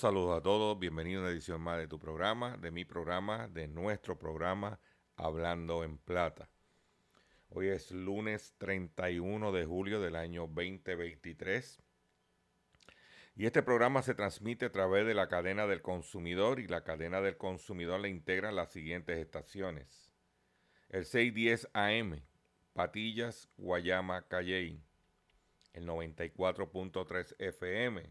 Saludos a todos. Bienvenido a una edición más de tu programa, de mi programa, de nuestro programa Hablando en Plata. Hoy es lunes 31 de julio del año 2023. Y este programa se transmite a través de la cadena del consumidor y la cadena del consumidor le integran las siguientes estaciones. El 610 AM, Patillas, Guayama, Calley. El 94.3 FM,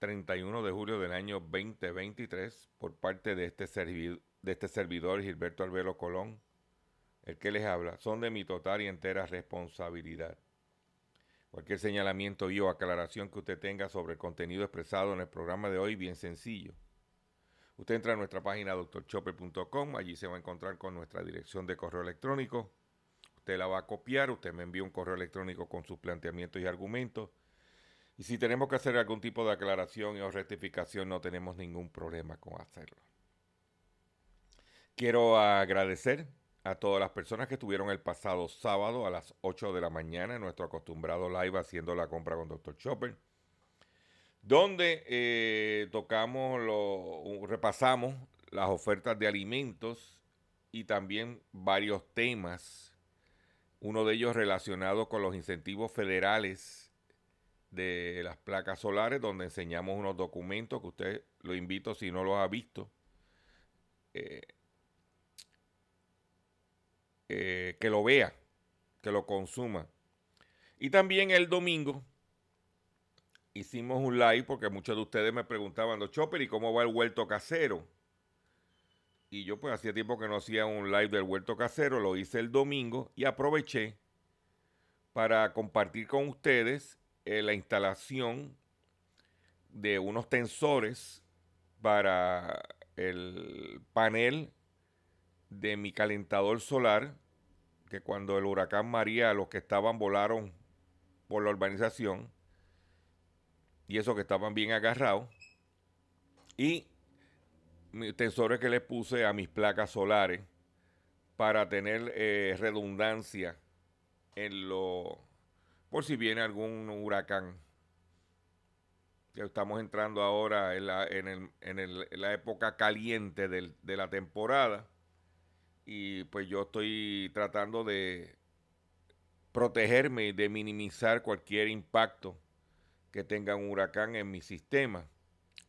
31 de julio del año 2023, por parte de este, servi- de este servidor Gilberto Albero Colón, el que les habla, son de mi total y entera responsabilidad. Cualquier señalamiento y o aclaración que usted tenga sobre el contenido expresado en el programa de hoy, bien sencillo. Usted entra a nuestra página drchopper.com, allí se va a encontrar con nuestra dirección de correo electrónico. Usted la va a copiar, usted me envía un correo electrónico con sus planteamientos y argumentos. Y si tenemos que hacer algún tipo de aclaración o rectificación, no tenemos ningún problema con hacerlo. Quiero agradecer a todas las personas que estuvieron el pasado sábado a las 8 de la mañana en nuestro acostumbrado live haciendo la compra con Dr. Chopper, donde eh, tocamos, lo, repasamos las ofertas de alimentos y también varios temas, uno de ellos relacionado con los incentivos federales de las placas solares, donde enseñamos unos documentos que usted lo invito si no los ha visto. eh, eh, que lo vea, que lo consuma. Y también el domingo hicimos un live porque muchos de ustedes me preguntaban, "Don Chopper, ¿y cómo va el huerto casero? Y yo pues hacía tiempo que no hacía un live del huerto casero, lo hice el domingo y aproveché para compartir con ustedes eh, la instalación de unos tensores para el panel de mi calentador solar, que cuando el huracán María, los que estaban volaron por la urbanización, y eso que estaban bien agarrados, y tensores que le puse a mis placas solares para tener eh, redundancia en lo por si viene algún huracán. Estamos entrando ahora en la, en la época caliente de la temporada y pues yo estoy tratando de protegerme y de minimizar cualquier impacto que tenga un huracán en mi sistema.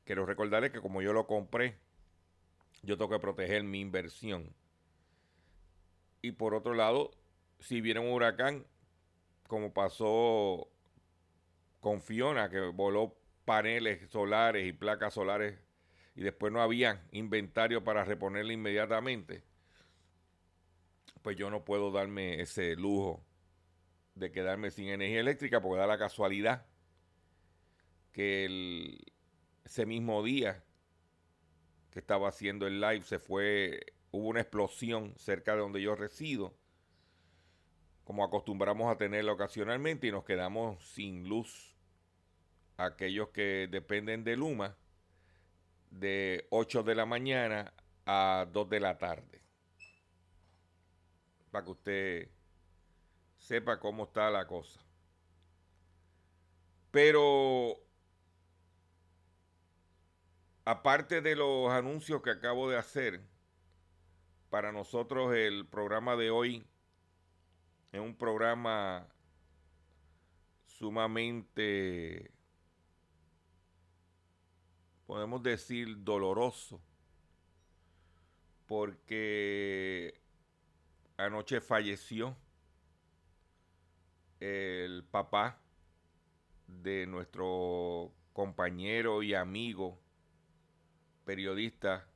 Quiero recordarles que como yo lo compré, yo tengo que proteger mi inversión. Y por otro lado, si viene un huracán, como pasó con Fiona, que voló paneles solares y placas solares y después no había inventario para reponerle inmediatamente, pues yo no puedo darme ese lujo de quedarme sin energía eléctrica porque da la casualidad que ese mismo día que estaba haciendo el live se fue, hubo una explosión cerca de donde yo resido, como acostumbramos a tenerla ocasionalmente, y nos quedamos sin luz. Aquellos que dependen de Luma, de 8 de la mañana a 2 de la tarde. Para que usted sepa cómo está la cosa. Pero aparte de los anuncios que acabo de hacer, para nosotros el programa de hoy es un programa sumamente, podemos decir, doloroso, porque anoche falleció el papá de nuestro compañero y amigo periodista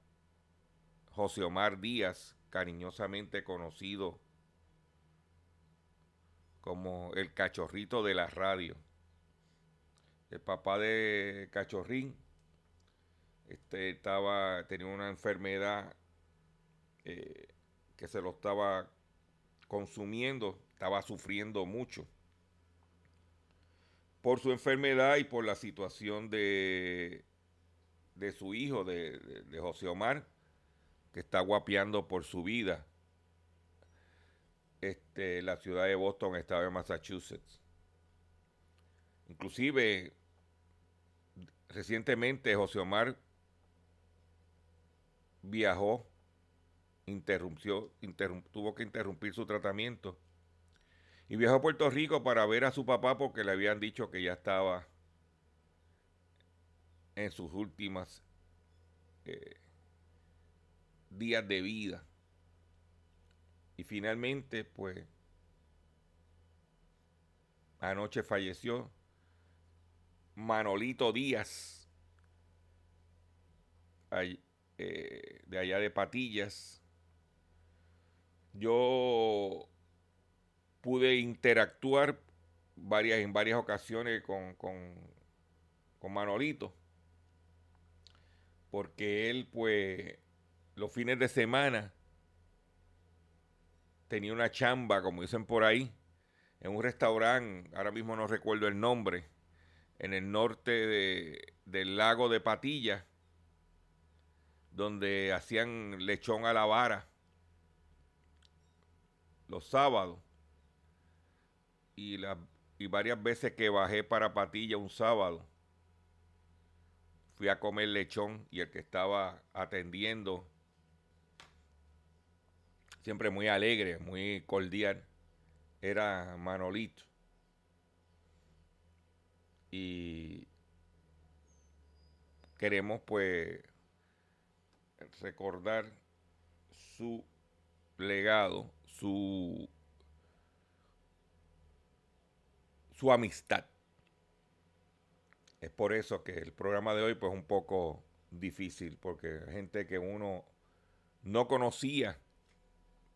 José Omar Díaz, cariñosamente conocido como el cachorrito de la radio. El papá de Cachorrín este, estaba, tenía una enfermedad eh, que se lo estaba consumiendo, estaba sufriendo mucho por su enfermedad y por la situación de de su hijo, de, José Omar, que está guapeando por su vida. Este, la ciudad de Boston, estado de Massachusetts. Inclusive, recientemente José Omar viajó, interrumpió, tuvo que interrumpir su tratamiento y viajó a Puerto Rico para ver a su papá porque le habían dicho que ya estaba en sus últimas eh, días de vida. Y finalmente, pues, anoche falleció Manolito Díaz, eh, de allá de Patillas. Yo pude interactuar varias, en varias ocasiones con, con, con Manolito porque él pues los fines de semana tenía una chamba, como dicen por ahí, en un restaurante, ahora mismo no recuerdo el nombre, en el norte del lago de Patilla, donde hacían lechón a la vara los sábados. Y, y varias veces que bajé para Patilla un sábado, fui a comer lechón y el que estaba atendiendo, siempre muy alegre, muy cordial, era Manolito. Y queremos pues recordar su legado, su, su amistad. Es por eso que el programa de hoy pues es un poco difícil, porque gente que uno no conocía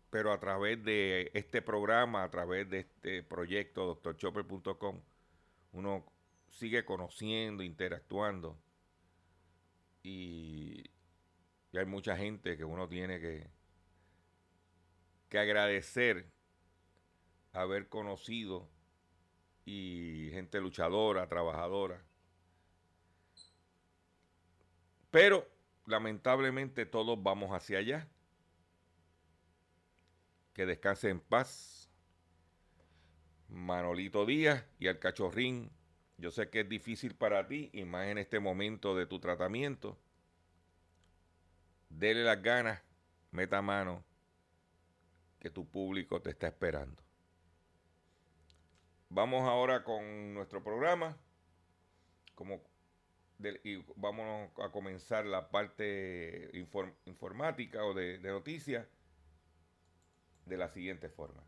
pero a través de este programa, a través de este proyecto drchopper.com, uno sigue conociendo, interactuando y, hay mucha gente que uno tiene que, que agradecer haber conocido y gente luchadora, trabajadora. Pero lamentablemente todos vamos hacia allá. Que descanse en paz. Manolito Díaz y al cachorrín. Yo sé que es difícil para ti y más en este momento de tu tratamiento. Dele las ganas, meta mano, que tu público te está esperando. Vamos ahora con nuestro programa. Como y vamos a comenzar la parte informática o de, de noticias de la siguiente forma.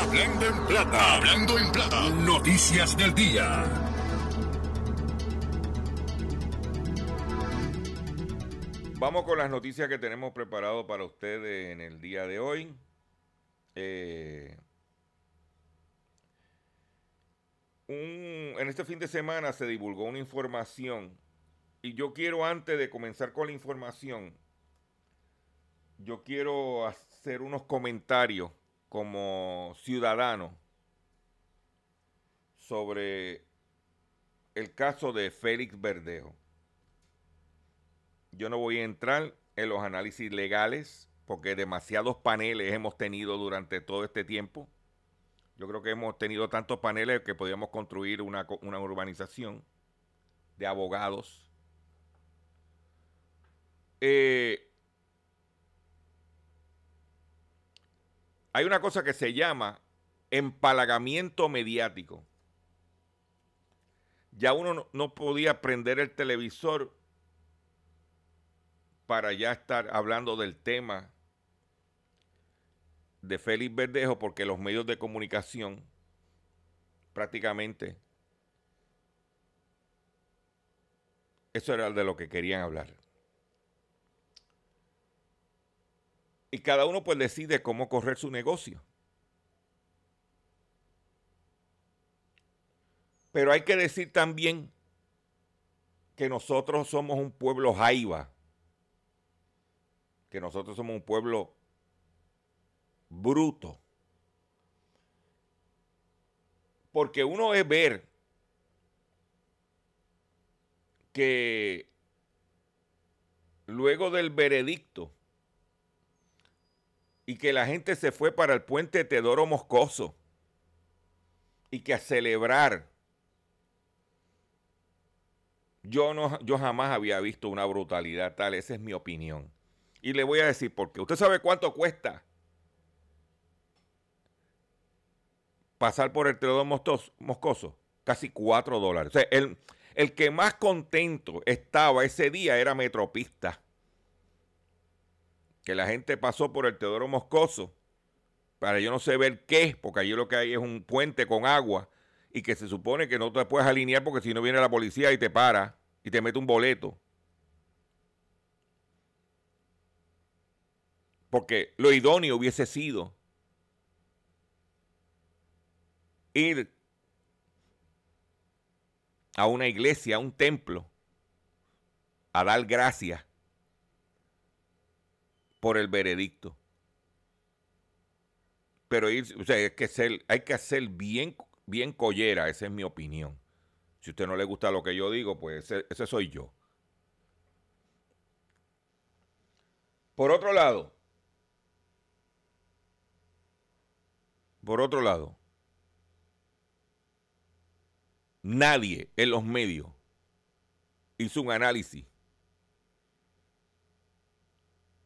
Hablando en plata, hablando en plata, noticias del día. Vamos con las noticias que tenemos preparado para ustedes en el día de hoy. Eh, en este fin de semana se divulgó una información y yo quiero antes de comenzar con la información, yo quiero hacer unos comentarios como ciudadano sobre el caso de Félix Verdejo. Yo no voy a entrar en los análisis legales porque demasiados paneles hemos tenido durante todo este tiempo yo creo que hemos tenido tantos paneles que podríamos construir una, urbanización de abogados. Eh, hay una cosa que se llama empalagamiento mediático. Ya uno no, podía prender el televisor para ya estar hablando del tema de Félix Verdejo porque los medios de comunicación prácticamente eso era de lo que querían hablar. Y cada uno pues decide cómo correr su negocio. Pero hay que decir también que nosotros somos un pueblo jaiba, que nosotros somos un pueblo bruto. Porque uno es ver que luego del veredicto y que la gente se fue para el puente Teodoro Moscoso y que a celebrar yo no yo jamás había visto una brutalidad tal, esa es mi opinión. Y le voy a decir por qué. ¿Usted sabe cuánto cuesta pasar por el Teodoro Moscoso, casi 4 dólares. O sea, el, el que más contento estaba ese día era Metropista. Que la gente pasó por el Teodoro Moscoso para yo no sé ver qué, porque allí lo que hay es un puente con agua y que se supone que no te puedes alinear porque si no viene la policía y te para y te mete un boleto. Porque lo idóneo hubiese sido ir a una iglesia, a un templo, a dar gracias por el veredicto. Pero o sea, hay que ser, hay que hacer bien, bien collera, esa es mi opinión. Si a usted no le gusta lo que yo digo, pues ese soy yo. Por otro lado, por otro lado, Nadie en los medios hizo un análisis.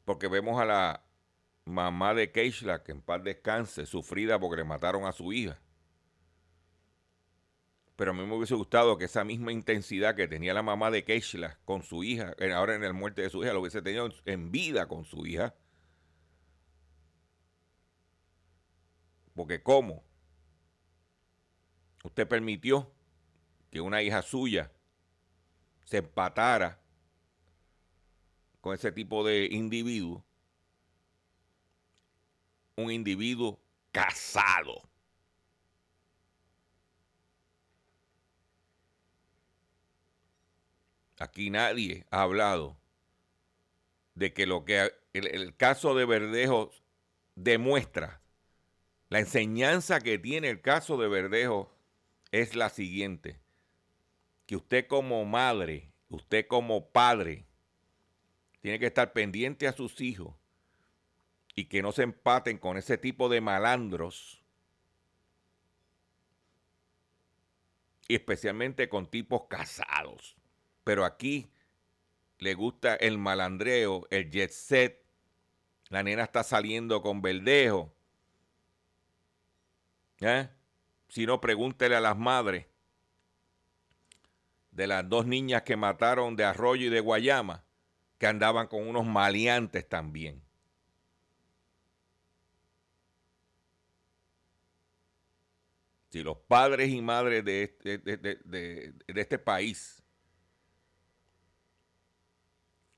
Porque vemos a la mamá de Keishla, que en paz descanse, sufrida porque le mataron a su hija. Pero a mí me hubiese gustado que esa misma intensidad que tenía la mamá de Keishla con su hija, ahora en la muerte de su hija, lo hubiese tenido en vida con su hija. Porque ¿cómo? Usted permitió que una hija suya se empatara con ese tipo de individuo un individuo casado. Aquí nadie ha hablado de que lo que el, caso de Verdejo demuestra, la enseñanza que tiene el caso de Verdejo es la siguiente, que usted como madre, usted como padre, tiene que estar pendiente a sus hijos y que no se empaten con ese tipo de malandros, y especialmente con tipos casados. Pero aquí le gusta el malandreo, el jet set. La nena está saliendo con verdejo. ¿Eh? Si no, pregúntele a las madres de las dos niñas que mataron de Arroyo y de Guayama, que andaban con unos maleantes también. Si los padres y madres de este, de este país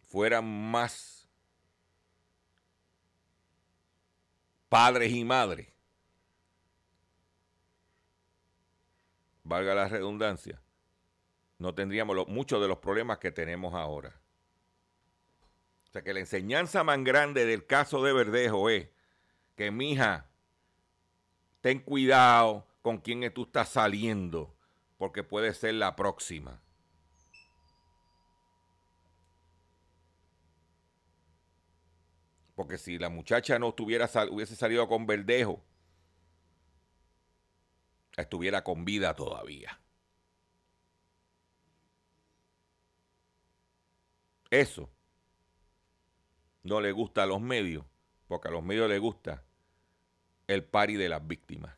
fueran más padres y madres, valga la redundancia, no tendríamos muchos de los problemas que tenemos ahora. Sea que la enseñanza más grande del caso de Verdejo es que, mija, ten cuidado con quién tú estás saliendo, porque puede ser la próxima. Porque si la muchacha no tuviera, hubiese salido con verdejo, estuviera con vida todavía. Eso no le gusta a los medios, porque a los medios les gusta el pari de las víctimas.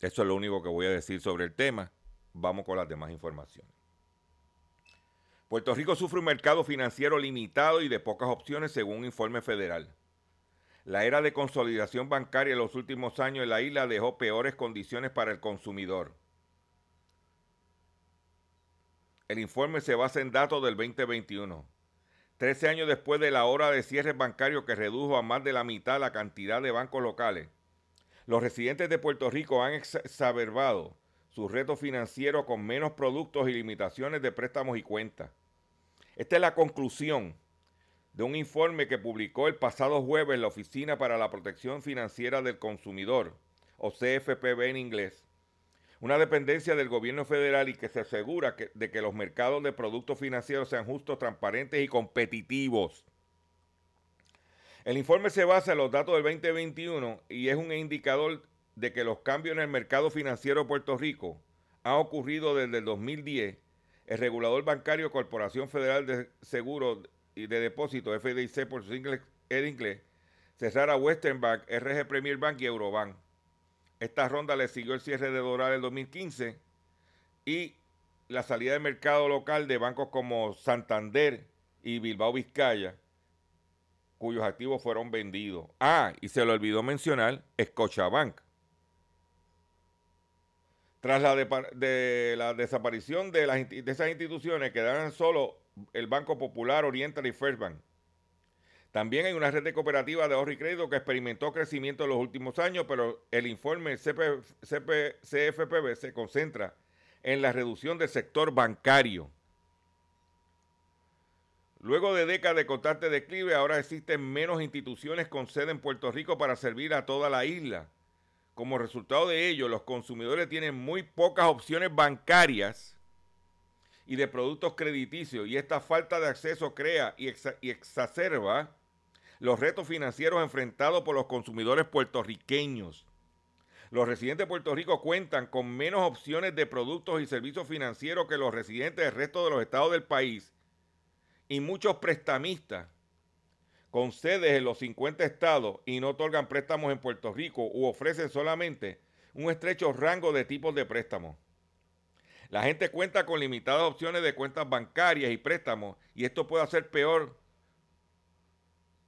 Eso es lo único que voy a decir sobre el tema. Vamos con las demás informaciones. Puerto Rico sufre un mercado financiero limitado y de pocas opciones según un informe federal. La era de consolidación bancaria en los últimos años en la isla dejó peores condiciones para el consumidor. El informe se basa en datos del 2021. Trece años después de la hora de cierre bancario que redujo a más de la mitad la cantidad de bancos locales, los residentes de Puerto Rico han exacerbado sus retos financieros con menos productos y limitaciones de préstamos y cuentas. Esta es la conclusión de un informe que publicó el pasado jueves la Oficina para la Protección Financiera del Consumidor, o CFPB en inglés, una dependencia del gobierno federal y que se asegura de que los mercados de productos financieros sean justos, transparentes y competitivos. El informe se basa en los datos del 2021 y es un indicador de que los cambios en el mercado financiero de Puerto Rico han ocurrido desde el 2010, el regulador bancario Corporación Federal de Seguros y de Depósitos, FDIC por su inglés, el inglés, cerrara Western Bank, RG Premier Bank y Eurobank. Esta ronda le siguió el cierre de Doral en 2015 y la salida del mercado local de bancos como Santander y Bilbao Vizcaya, cuyos activos fueron vendidos. Ah, y se le olvidó mencionar Scotiabank, tras la, de, desaparición de, de esas instituciones, quedaron solo el Banco Popular, Oriental y First Bank. También hay una red de cooperativas de ahorro y crédito que experimentó crecimiento en los últimos años, pero el informe CFPB se concentra en la reducción del sector bancario. Luego de décadas de constante declive, ahora existen menos instituciones con sede en Puerto Rico para servir a toda la isla. Como resultado de ello, los consumidores tienen muy pocas opciones bancarias y de productos crediticios y esta falta de acceso crea y, exacerba los retos financieros enfrentados por los consumidores puertorriqueños. Los residentes de Puerto Rico cuentan con menos opciones de productos y servicios financieros que los residentes del resto de los estados del país y muchos prestamistas con sedes en los 50 estados y no otorgan préstamos en Puerto Rico u ofrecen solamente un estrecho rango de tipos de préstamos. La gente cuenta con limitadas opciones de cuentas bancarias y préstamos y esto puede hacer peor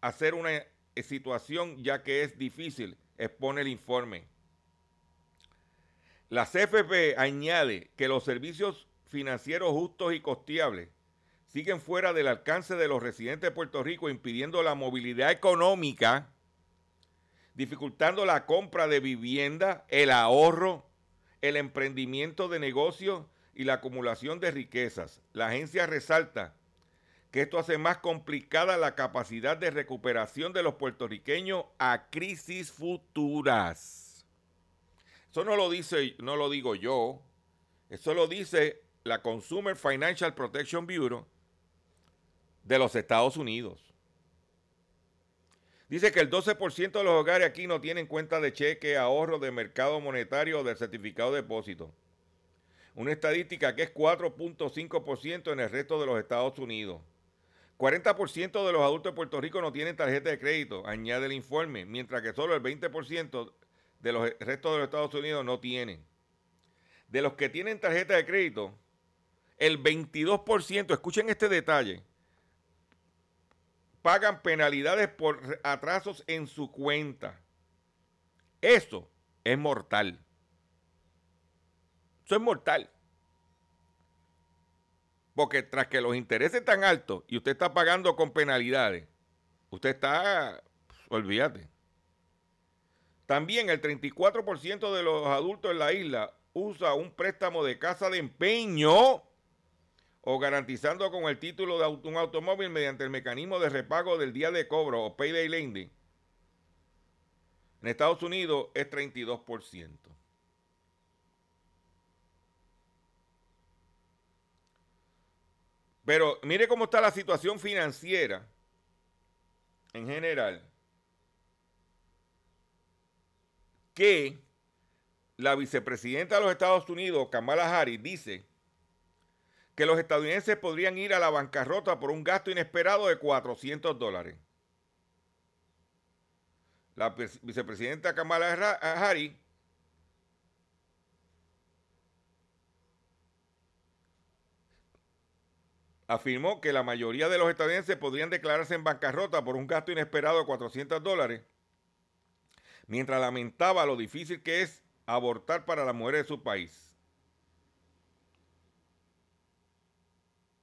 hacer una situación ya que es difícil, expone el informe. La CFP añade que los servicios financieros justos y costeables siguen fuera del alcance de los residentes de Puerto Rico, impidiendo la movilidad económica, dificultando la compra de vivienda, el ahorro, el emprendimiento de negocios y la acumulación de riquezas. La agencia resalta que esto hace más complicada la capacidad de recuperación de los puertorriqueños a crisis futuras. Eso no lo dice, no lo digo yo, eso lo dice la Consumer Financial Protection Bureau de los Estados Unidos. Dice que el 12% de los hogares aquí no tienen cuenta de cheque, ahorro de mercado monetario o de certificado de depósito. Una estadística que es 4.5% en el resto de los Estados Unidos. 40% de los adultos de Puerto Rico no tienen tarjeta de crédito, añade el informe, mientras que solo el 20% de los restos de los Estados Unidos no tienen. De los que tienen tarjeta de crédito, el 22%, escuchen este detalle, pagan penalidades por atrasos en su cuenta. Eso es mortal. Eso es mortal. Porque tras que los intereses están altos y usted está pagando con penalidades, usted está, olvídate. También el 34% de los adultos en la isla usa un préstamo de casa de empeño o garantizando con el título de un automóvil mediante el mecanismo de repago del día de cobro o payday lending. En Estados Unidos es 32%. Pero mire cómo está la situación financiera en general. Que la vicepresidenta de los Estados Unidos, Kamala Harris, dice que los estadounidenses podrían ir a la bancarrota por un gasto inesperado de 400 dólares. La vicepresidenta Kamala Harris afirmó que la mayoría de los estadounidenses podrían declararse en bancarrota por un gasto inesperado de 400 dólares, mientras lamentaba lo difícil que es abortar para las mujeres de su país.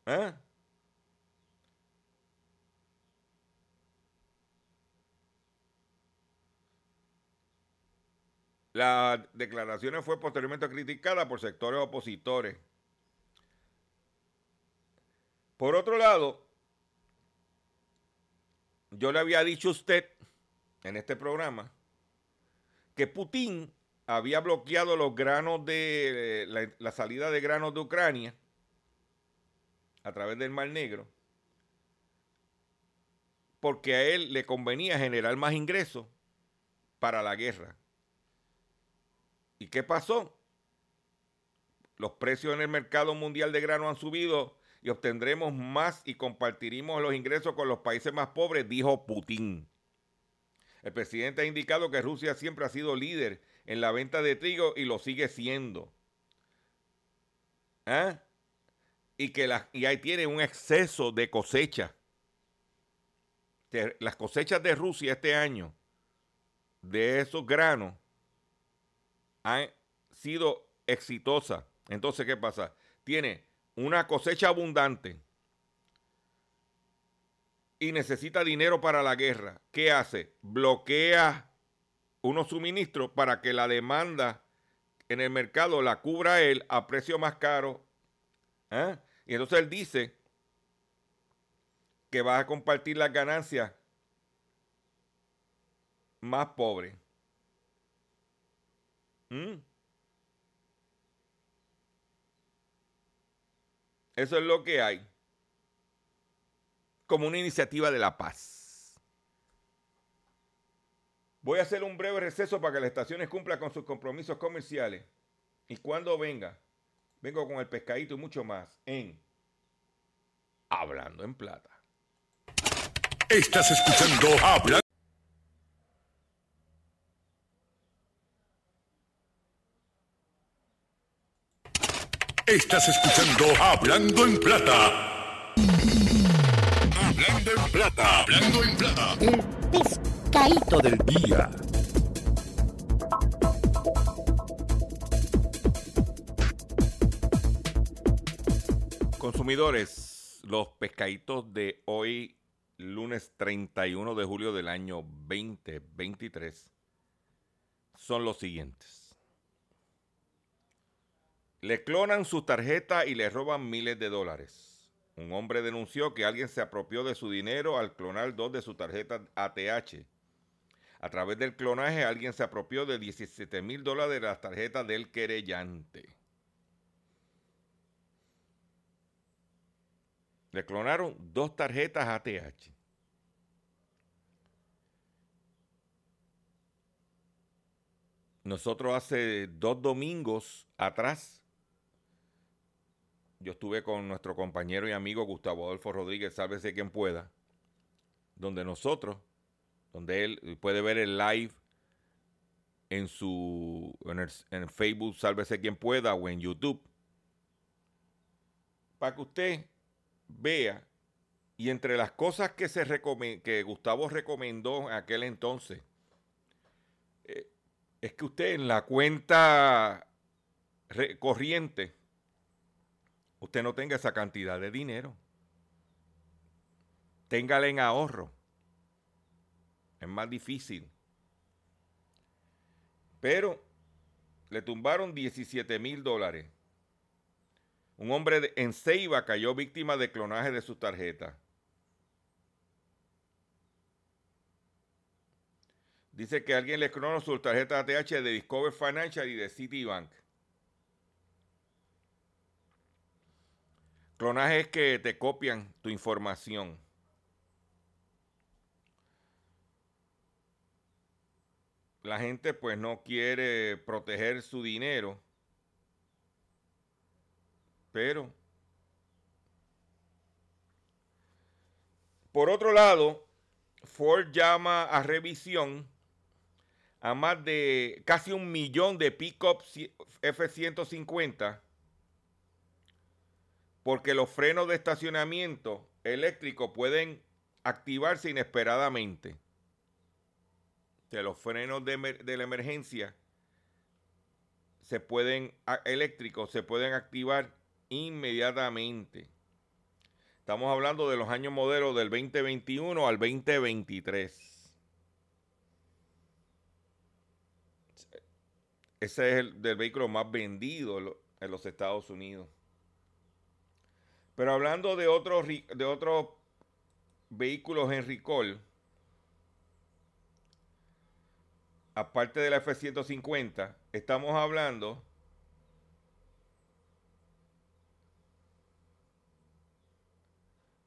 ¿Eh? La declaración fue posteriormente criticada por sectores opositores. Por otro lado, yo le había dicho a usted en este programa que Putin había bloqueado los granos de la salida de granos de Ucrania a través del Mar Negro, porque a él le convenía generar más ingresos para la guerra. ¿Y qué pasó? Los precios en el mercado mundial de grano han subido y obtendremos más y compartiremos los ingresos con los países más pobres, dijo Putin. El presidente ha indicado que Rusia siempre ha sido líder en la venta de trigo y lo sigue siendo. ¿Ah? y que y ahí tiene un exceso de cosecha. Las cosechas de Rusia este año, de esos granos, han sido exitosas. Entonces, ¿qué pasa? Tiene una cosecha abundante y necesita dinero para la guerra. ¿Qué hace? Bloquea unos suministros para que la demanda en el mercado la cubra él a precio más caro ¿Eh? Y entonces él dice que va a compartir las ganancias más pobres. ¿Mm? Eso es lo que hay. Como una iniciativa de la paz. Voy a hacer un breve receso para que las estaciones cumplan con sus compromisos comerciales. Y cuando venga, Vengo con el pescadito y mucho más en Hablando en Plata. Estás escuchando Hablando. Estás escuchando Hablando en Plata. Hablando en Plata. Hablando en Plata. El pescadito del día. Consumidores, los pescaditos de hoy, lunes 31 de julio del año 2023, son los siguientes. Le clonan su tarjeta y le roban miles de dólares. Un hombre denunció que alguien se apropió de su dinero al clonar dos de sus tarjetas ATH. A través del clonaje, alguien se apropió de 17 mil dólares de las tarjetas del querellante. Le clonaron dos tarjetas ATH. Nosotros hace dos domingos atrás, yo estuve con nuestro compañero y amigo Gustavo Adolfo Rodríguez, sálvese quien pueda, donde nosotros donde él puede ver el live en su en, Facebook, sálvese quien pueda, o en YouTube, para que usted vea y entre las cosas que se que Gustavo recomendó en aquel entonces eh, es que usted en la cuenta corriente usted no tenga esa cantidad de dinero. Téngala en ahorro. Es más difícil. Pero le tumbaron 17 mil dólares. Un hombre en Ceiba cayó víctima de clonaje de sus tarjetas. Dice que alguien le clonó sus tarjetas ATH de Discover Financial y de Citibank. Clonaje es que te copian tu información. la gente pues no quiere proteger su dinero, pero por otro lado, Ford llama a revisión a más de casi un millón de pickups F-150 porque los frenos de estacionamiento eléctrico pueden activarse inesperadamente de los frenos de, la emergencia se pueden, eléctricos, se pueden activar inmediatamente. Estamos hablando de los años modelos del 2021 al 2023. Ese es el del vehículo más vendido en los Estados Unidos. Pero hablando de otros, de vehículos en recall, aparte de la F-150, estamos hablando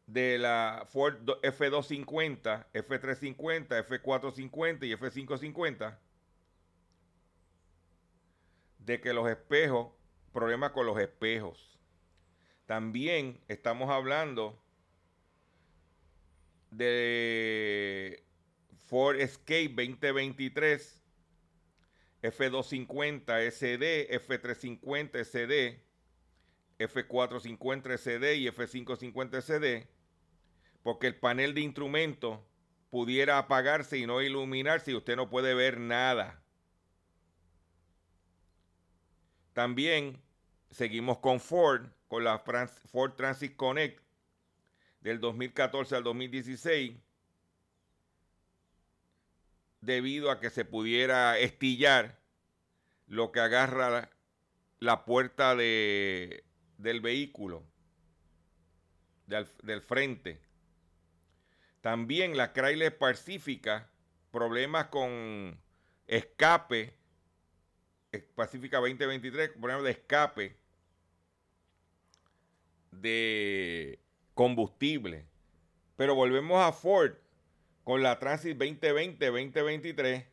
de la Ford F250, F350, F450 y F550, de que los espejos, problemas con los espejos. También estamos hablando de Ford Escape 2023 F250 SD, F350 SD, F450 SD y F550 SD, porque el panel de instrumentos pudiera apagarse y no iluminarse y usted no puede ver nada. También seguimos con Ford, con la Ford Transit Connect del 2014 al 2016 debido a que se pudiera estillar lo que agarra la, puerta de, del vehículo, del, frente. También la Chrysler Pacífica, problemas con escape, Pacífica 2023, problemas de escape de combustible. Pero volvemos a Ford con la Transit 2020-2023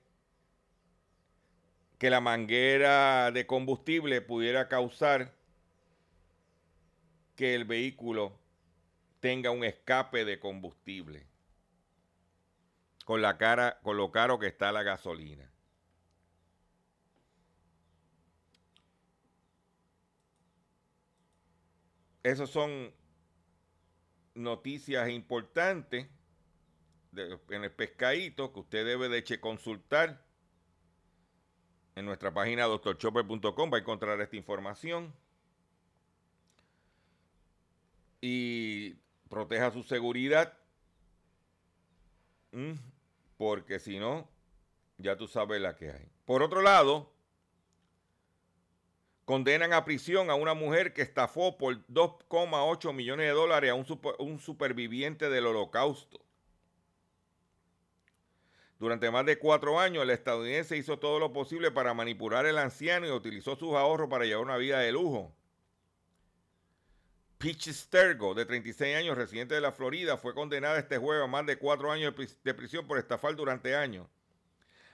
que la manguera de combustible pudiera causar que el vehículo tenga un escape de combustible con la cara con lo caro que está la gasolina. Esas son noticias importantes en el pescadito que usted debe de consultar en nuestra página doctorchopper.com va a encontrar esta información. Y proteja su seguridad, porque si no, ya tú sabes la que hay. Por otro lado, condenan a prisión a una mujer que estafó por 2,8 millones de dólares a un, superviviente del holocausto. Durante más de cuatro años, el estadounidense hizo todo lo posible para manipular al anciano y utilizó sus ahorros para llevar una vida de lujo. Peach Stergo, de 36 años, residente de la Florida, fue condenada este jueves a más de cuatro años de prisión por estafar durante años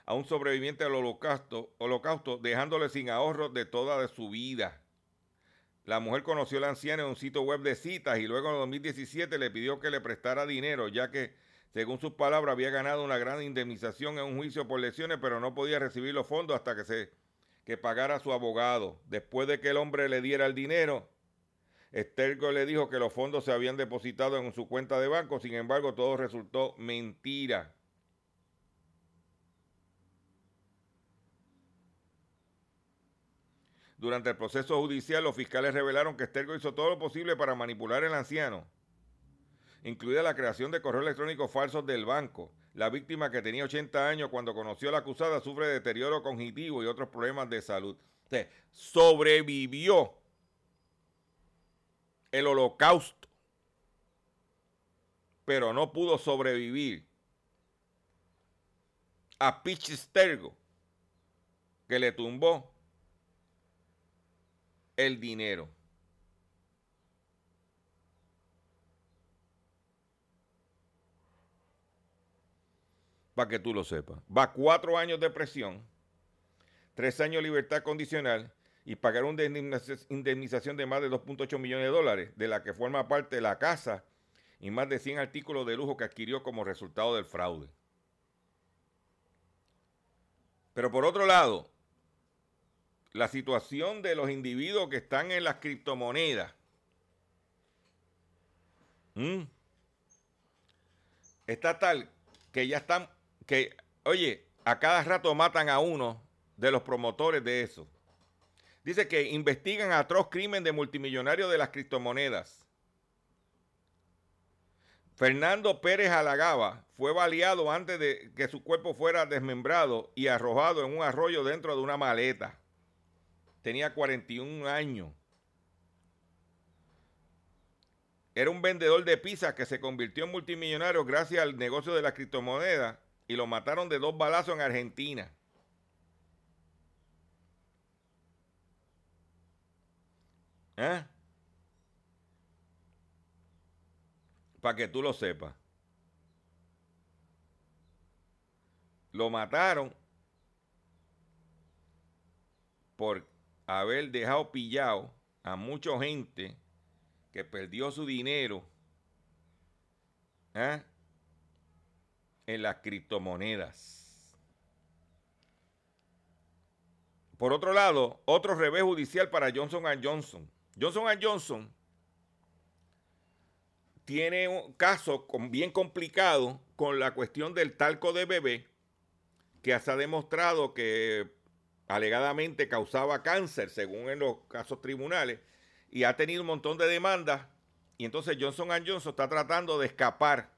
a un sobreviviente del holocausto, holocausto dejándole sin ahorros de toda su vida. La mujer conoció al anciano en un sitio web de citas y luego en 2017 le pidió que le prestara dinero, ya que según sus palabras, había ganado una gran indemnización en un juicio por lesiones, pero no podía recibir los fondos hasta que se que pagara su abogado. Después de que el hombre le diera el dinero, Estergo le dijo que los fondos se habían depositado en su cuenta de banco, sin embargo, todo resultó mentira. Durante el proceso judicial, los fiscales revelaron que Estergo hizo todo lo posible para manipular al anciano incluida la creación de correos electrónicos falsos del banco. La víctima que tenía 80 años cuando conoció a la acusada sufre deterioro cognitivo y otros problemas de salud. sobrevivió el holocausto, pero no pudo sobrevivir a Pichistergo, que le tumbó el dinero. para que tú lo sepas. Va cuatro años de presión, tres años de libertad condicional y pagar una indemnización de más de 2.8 millones de dólares, de la que forma parte la casa y más de 100 artículos de lujo que adquirió como resultado del fraude. Pero por otro lado, la situación de los individuos que están en las criptomonedas está tal que ya están que, oye, a cada rato matan a uno de los promotores de eso. Dice que investigan atroz crimen de multimillonario de las criptomonedas. Fernando Pérez Alagaba fue baleado antes de que su cuerpo fuera desmembrado y arrojado en un arroyo dentro de una maleta. Tenía 41 años. Era un vendedor de pizza que se convirtió en multimillonario gracias al negocio de la criptomoneda y lo mataron de dos balazos en Argentina. ¿Eh? Para que tú lo sepas. Lo mataron por haber dejado pillado a mucha gente que perdió su dinero. ¿eh? en las criptomonedas. Por otro lado, otro revés judicial para Johnson Johnson. Johnson Johnson tiene un caso bien complicado con la cuestión del talco de bebé, que se ha demostrado que alegadamente causaba cáncer, según en los casos tribunales, y ha tenido un montón de demandas. Y entonces Johnson Johnson está tratando de escapar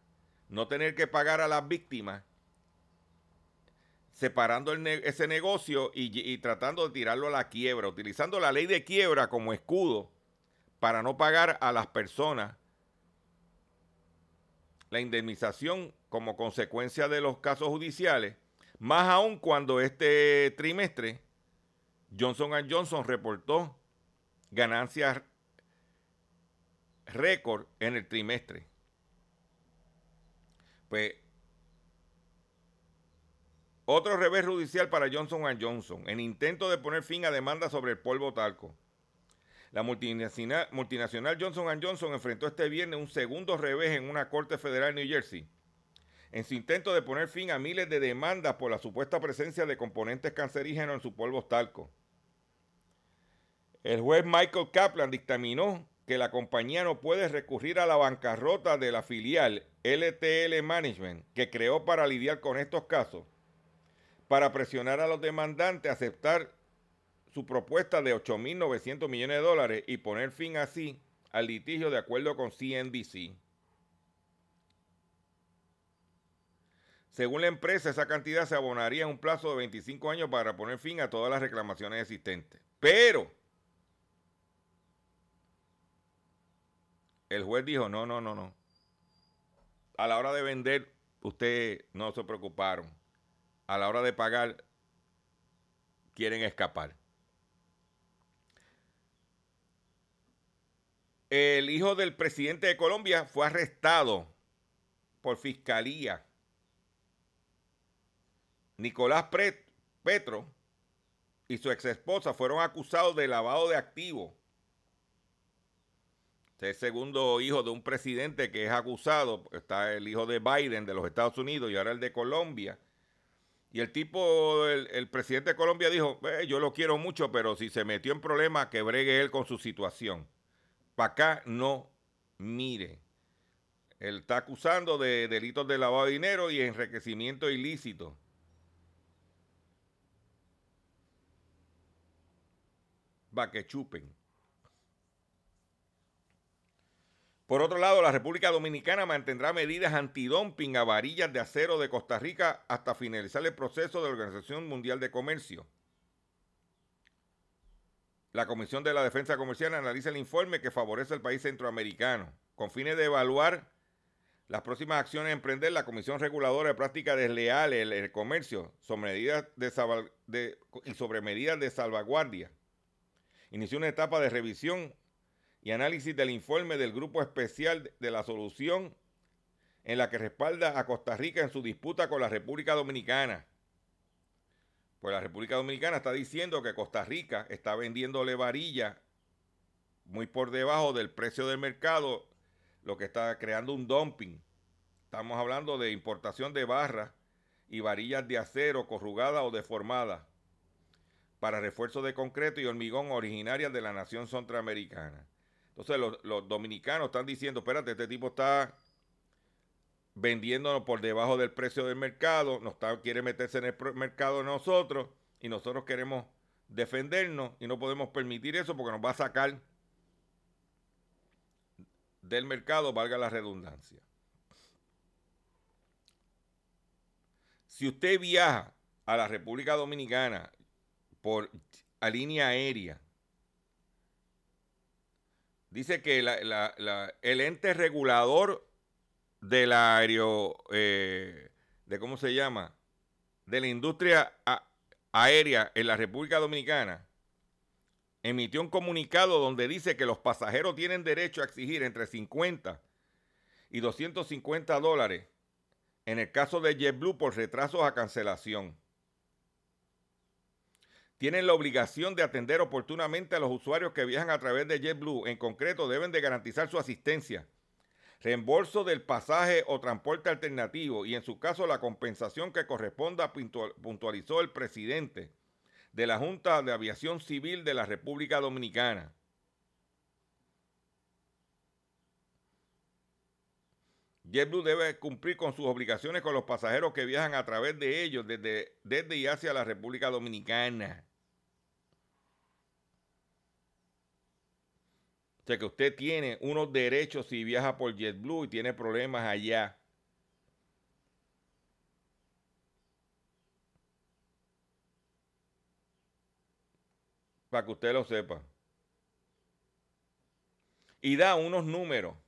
no tener que pagar a las víctimas, separando ese negocio y, tratando de tirarlo a la quiebra, utilizando la ley de quiebra como escudo para no pagar a las personas la indemnización como consecuencia de los casos judiciales, más aún cuando este trimestre Johnson Johnson reportó ganancias récord en el trimestre. Pues, otro revés judicial para Johnson Johnson, en intento de poner fin a demandas sobre el polvo talco. La multinacional, multinacional Johnson Johnson enfrentó este viernes un segundo revés en una corte federal en New Jersey, en su intento de poner fin a miles de demandas por la supuesta presencia de componentes cancerígenos en su polvo talco. El juez Michael Kaplan dictaminó que la compañía no puede recurrir a la bancarrota de la filial LTL Management que creó para lidiar con estos casos, para presionar a los demandantes a aceptar su propuesta de 8.900 millones de dólares y poner fin así al litigio de acuerdo con CNBC. Según la empresa, esa cantidad se abonaría en un plazo de 25 años para poner fin a todas las reclamaciones existentes. Pero el juez dijo, no, no, no, no. A la hora de vender, ustedes no se preocuparon. A la hora de pagar, quieren escapar. El hijo del presidente de Colombia fue arrestado por fiscalía Nicolás Petro y su ex esposa fueron acusados de lavado de activos. Este es el segundo hijo de un presidente que es acusado. Está el hijo de Biden de los Estados Unidos y ahora el de Colombia. Y el tipo, el, presidente de Colombia dijo, yo lo quiero mucho, pero si se metió en problemas, que bregue él con su situación. Para acá no mire. Él está acusando de delitos de lavado de dinero y enriquecimiento ilícito. Va que chupen. Por otro lado, la República Dominicana mantendrá medidas antidumping a varillas de acero de Costa Rica hasta finalizar el proceso de la Organización Mundial de Comercio. La Comisión de la Defensa Comercial analiza el informe que favorece al país centroamericano. Con fines de evaluar las próximas acciones a emprender, la Comisión Reguladora de Prácticas Desleales en el Comercio y sobre medidas de salvaguardia inició una etapa de revisión y análisis del informe del Grupo Especial de la Solución en la que respalda a Costa Rica en su disputa con la República Dominicana. Pues la República Dominicana está diciendo que Costa Rica está vendiéndole varilla muy por debajo del precio del mercado, lo que está creando un dumping. Estamos hablando de importación de barras y varillas de acero corrugadas o deformadas para refuerzo de concreto y hormigón originarias de la nación centroamericana. Entonces los, dominicanos están diciendo, espérate, este tipo está vendiéndonos por debajo del precio del mercado, nos quiere meterse en el mercado de nosotros y nosotros queremos defendernos y no podemos permitir eso porque nos va a sacar del mercado, valga la redundancia. Si usted viaja a la República Dominicana por a línea aérea. Dice que el ente regulador del aéreo, eh, de cómo se llama, de la industria aérea en la República Dominicana, emitió un comunicado donde dice que los pasajeros tienen derecho a exigir entre 50 y 250 dólares en el caso de JetBlue por retrasos a cancelación tienen la obligación de atender oportunamente a los usuarios que viajan a través de JetBlue. En concreto, deben de garantizar su asistencia, reembolso del pasaje o transporte alternativo y en su caso la compensación que corresponda, puntualizó el presidente de la Junta de Aviación Civil de la República Dominicana. JetBlue debe cumplir con sus obligaciones con los pasajeros que viajan a través de ellos desde, desde y hacia la República Dominicana. O sea que usted tiene unos derechos si viaja por JetBlue y tiene problemas allá. Para que usted lo sepa. Y da unos números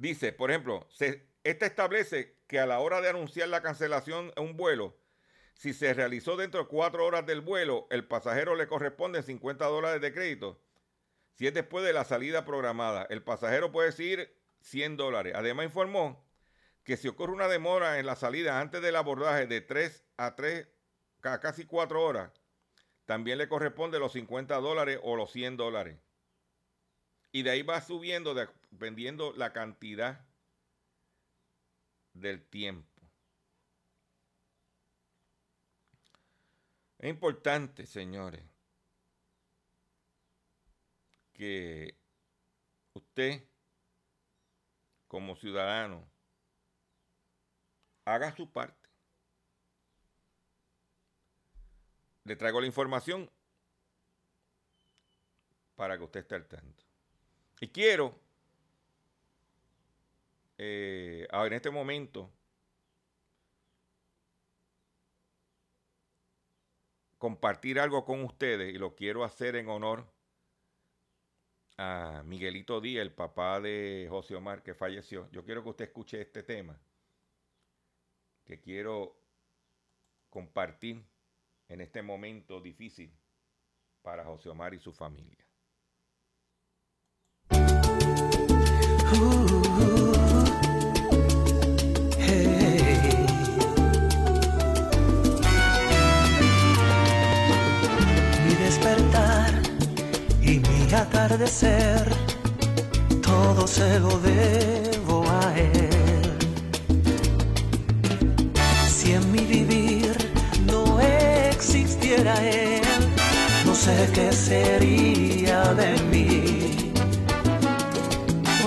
Dice, por ejemplo, se, esta establece que a la hora de anunciar la cancelación de un vuelo, si se realizó dentro de cuatro horas del vuelo, el pasajero le corresponde 50 dólares de crédito. Si es después de la salida programada, el pasajero puede seguir 100 dólares. Además informó que si ocurre una demora en la salida antes del abordaje de 3 a 3, a casi 4 horas, también le corresponde los 50 dólares o los 100 dólares. Y de ahí va subiendo dependiendo la cantidad del tiempo. Es importante, señores, que usted, como ciudadano, haga su parte. Le traigo la información para que usted esté al tanto. Y quiero, eh, en este momento, compartir algo con ustedes y lo quiero hacer en honor a Miguelito Díaz, el papá de José Omar, que falleció. Yo quiero que usted escuche este tema que quiero compartir en este momento difícil para José Omar y su familia atardecer, todo se lo debo a él. Si en mi vivir no existiera él, no sé qué sería de mí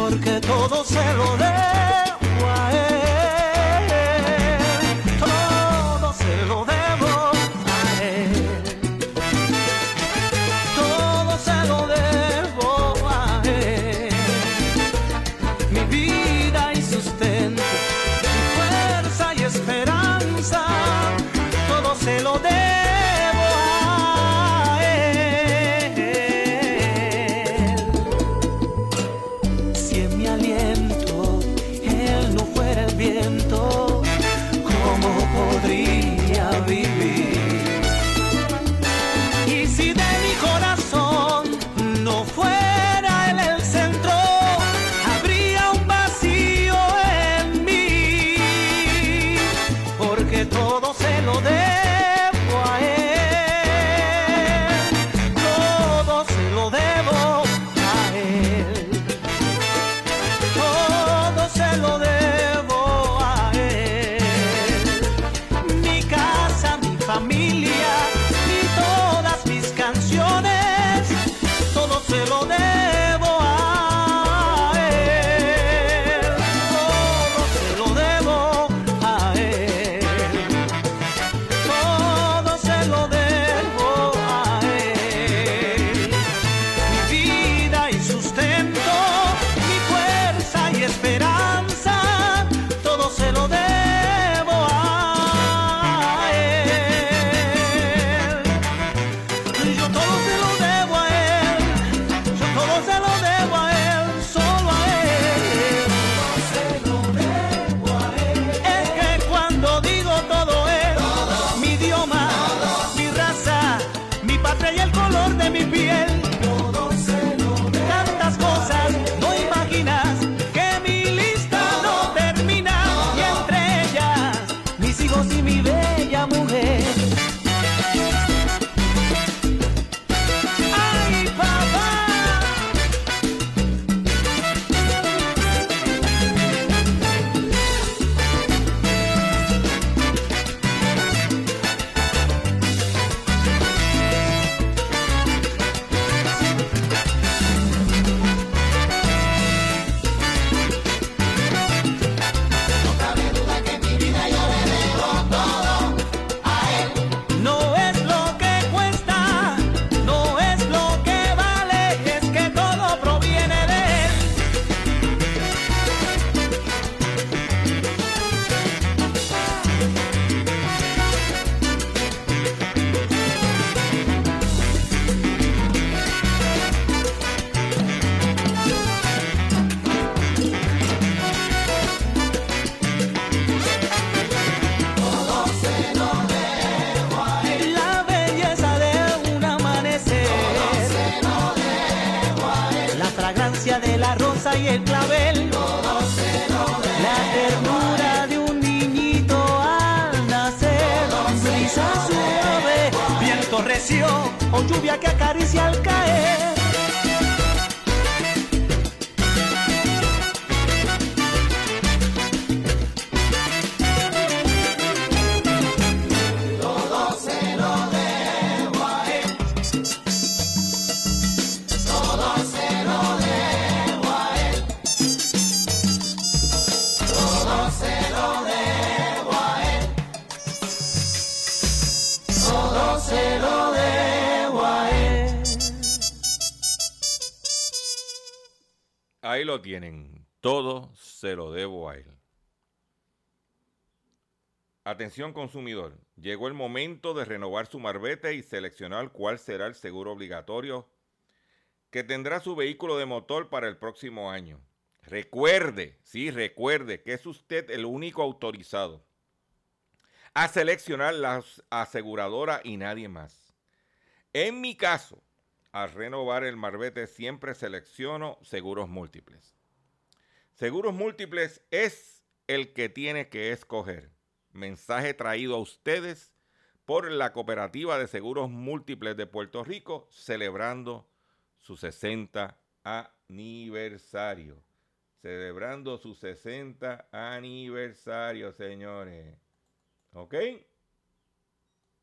porque todo se lo dejo a él. Se lo debo a él. Atención consumidor, llegó el momento de renovar su marbete y seleccionar cuál será el seguro obligatorio que tendrá su vehículo de motor para el próximo año. Recuerde, sí, recuerde que es usted el único autorizado a seleccionar la aseguradora y nadie más. En mi caso, al renovar el marbete siempre selecciono seguros múltiples. Seguros múltiples es el que tiene que escoger. Mensaje traído a ustedes por la Cooperativa de Seguros Múltiples de Puerto Rico, celebrando su 60 aniversario. Celebrando su 60 aniversario, señores. ¿Ok?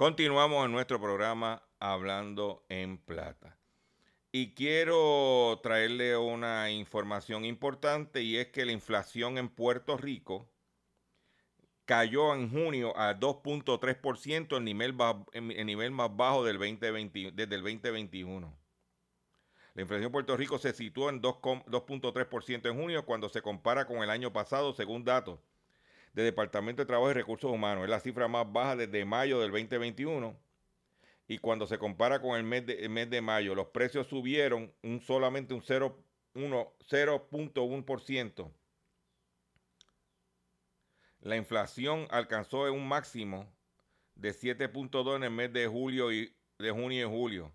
Continuamos en nuestro programa Hablando en Plata. Y quiero traerle una información importante y es que la inflación en Puerto Rico cayó en junio a 2.3%, el nivel, el nivel más bajo del 2020, desde el 2021. La inflación en Puerto Rico se situó en 2.3% en junio cuando se compara con el año pasado, según datos de Departamento de Trabajo y Recursos Humanos. Es la cifra más baja desde mayo del 2021. Y cuando se compara con el mes de, mes de mayo, los precios subieron un, solamente un 0.1%. La inflación alcanzó un máximo de 7.2 en el mes de julio y de junio y julio.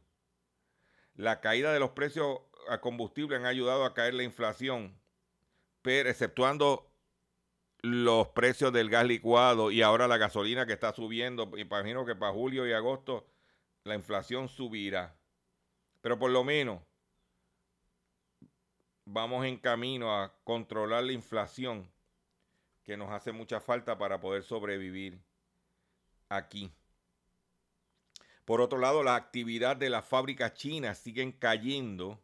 La caída de los precios a combustible han ayudado a caer la inflación, pero exceptuando los precios del gas licuado y ahora la gasolina que está subiendo. Imagino que para julio y agosto la inflación subirá. Pero por lo menos vamos en camino a controlar la inflación que nos hace mucha falta para poder sobrevivir aquí. Por otro lado, la actividad de las fábricas chinas siguen cayendo,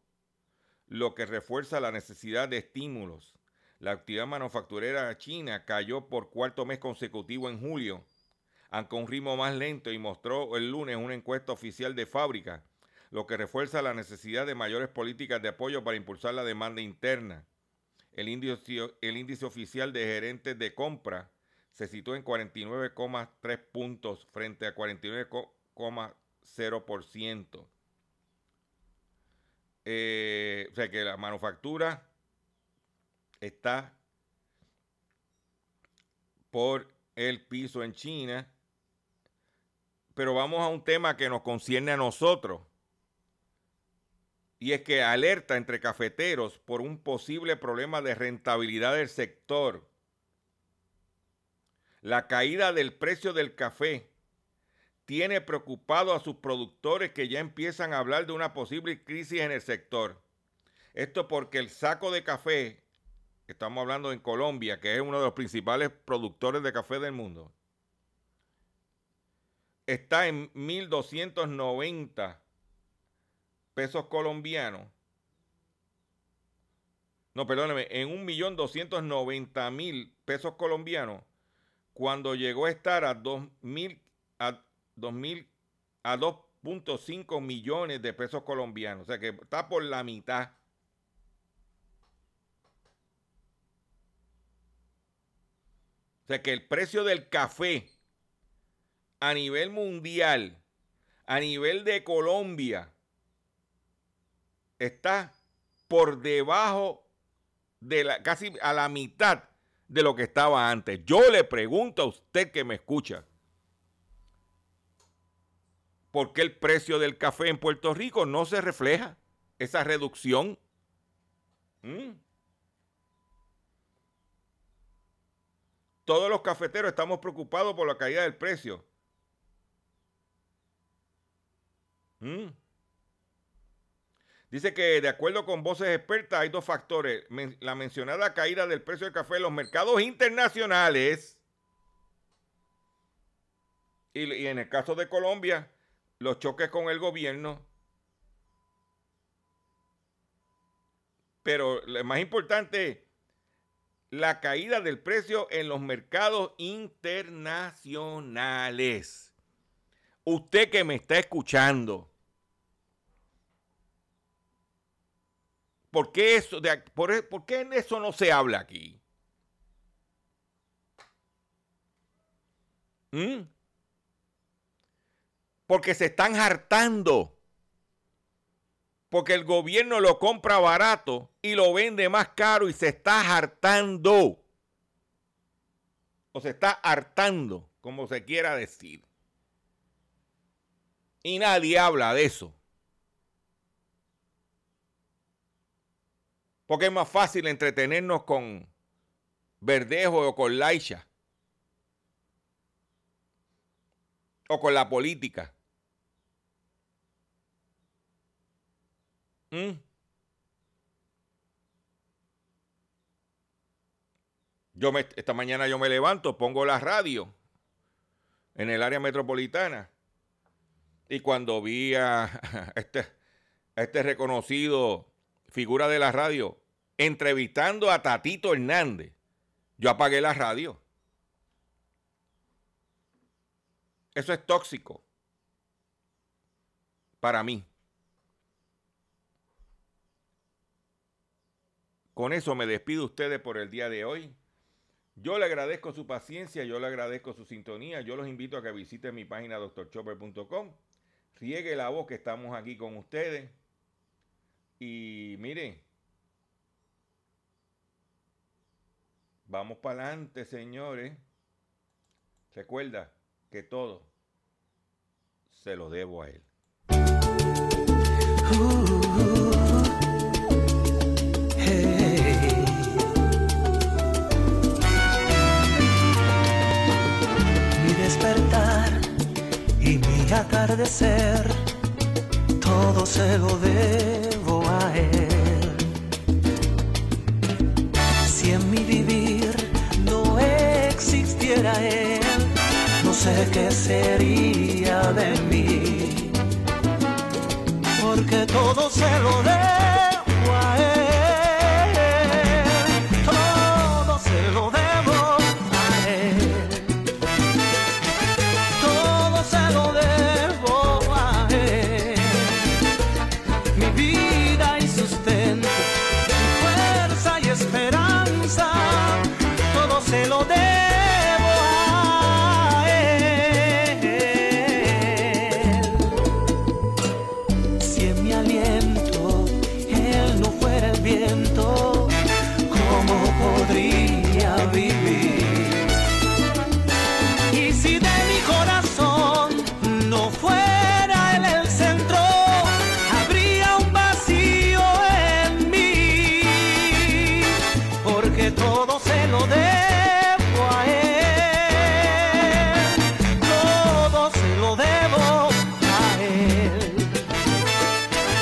lo que refuerza la necesidad de estímulos la actividad manufacturera china cayó por cuarto mes consecutivo en julio, aunque un ritmo más lento y mostró el lunes una encuesta oficial de fábrica, lo que refuerza la necesidad de mayores políticas de apoyo para impulsar la demanda interna. El índice, oficial de gerentes de compra se situó en 49,3 puntos frente a 49,0%. Eh, o sea que la manufactura está por el piso en China. Pero vamos a un tema que nos concierne a nosotros. Y es que alerta entre cafeteros por un posible problema de rentabilidad del sector. La caída del precio del café tiene preocupado a sus productores que ya empiezan a hablar de una posible crisis en el sector. Esto porque el saco de café estamos hablando en Colombia, que es uno de los principales productores de café del mundo, está en 1.290 pesos colombianos. No, perdóneme, en 1.290.000 pesos colombianos cuando llegó a estar a 2.000 a 2.000 a 2.5 millones de pesos colombianos, o sea que está por la mitad. Sea que el precio del café a nivel mundial, a nivel de Colombia, está por debajo de la, casi a la mitad de lo que estaba antes. Yo le pregunto a usted que me escucha, ¿por qué el precio del café en Puerto Rico no se refleja esa reducción? ¿Mm? Todos los cafeteros estamos preocupados por la caída del precio. Mm. Dice que de acuerdo con voces expertas hay dos factores. la mencionada caída del precio del café en los mercados internacionales y, en el caso de Colombia, los choques con el gobierno. Pero lo más importante, la caída del precio en los mercados internacionales. Usted que me está escuchando, ¿Por qué, eso, de, e, ¿Por qué en eso no se habla aquí? ¿Mm? Porque se están hartando. Porque el gobierno lo compra barato y lo vende más caro y se está hartando. O se está hartando, como se quiera decir. Y nadie habla de eso. Porque es más fácil entretenernos con Verdejo o con Laisha. O con la política. ¿Mm? Yo me, esta mañana yo me levanto, pongo la radio en el área metropolitana. Y cuando vi este, a este reconocido figura de la radio entrevistando a Tatito Hernández, yo apagué la radio. Eso es tóxico para mí. Con eso me despido ustedes por el día de hoy. Yo le agradezco su paciencia, yo le agradezco su sintonía. Yo los invito a que visiten mi página doctorchopper.com. Riegue la voz que estamos aquí con ustedes. Y mire, Vamos para adelante, señores. Recuerda que todo se lo debo a él. Mi atardecer, todo se lo debo a él. Si en mi vivir él, no sé qué sería de mí, porque todo se lo debo